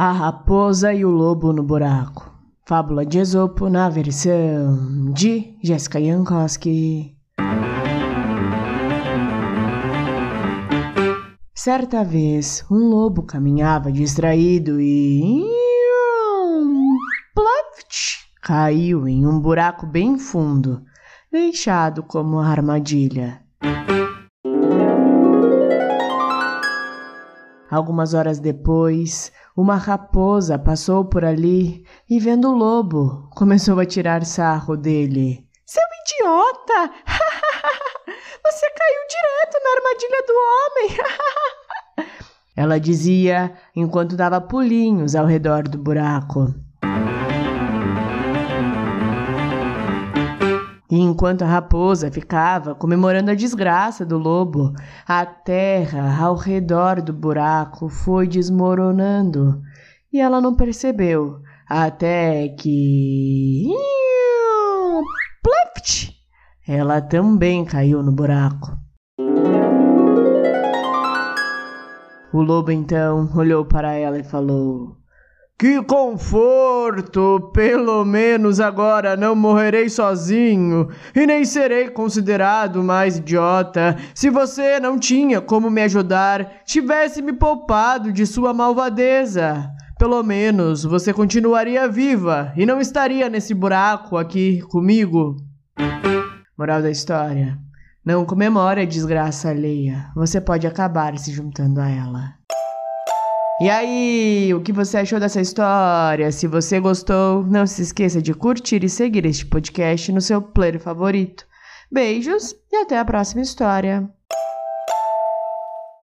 A Raposa e o Lobo no Buraco. Fábula de Esopo na versão de Jessica Jankowski. Certa vez, um lobo caminhava distraído e. Pluft! Caiu em um buraco bem fundo, deixado como armadilha. Algumas horas depois, uma raposa passou por ali e, vendo o lobo, começou a tirar sarro dele. Seu idiota! Você caiu direto na armadilha do homem! Ela dizia enquanto dava pulinhos ao redor do buraco. E enquanto a raposa ficava comemorando a desgraça do lobo, a terra ao redor do buraco foi desmoronando e ela não percebeu até que. Pluft! Ela também caiu no buraco. O lobo então olhou para ela e falou: que conforto! Pelo menos agora não morrerei sozinho e nem serei considerado mais idiota. Se você não tinha como me ajudar, tivesse me poupado de sua malvadeza. Pelo menos você continuaria viva e não estaria nesse buraco aqui comigo. Moral da história: Não comemore a desgraça alheia. Você pode acabar se juntando a ela. E aí, o que você achou dessa história? Se você gostou, não se esqueça de curtir e seguir este podcast no seu player favorito. Beijos e até a próxima história.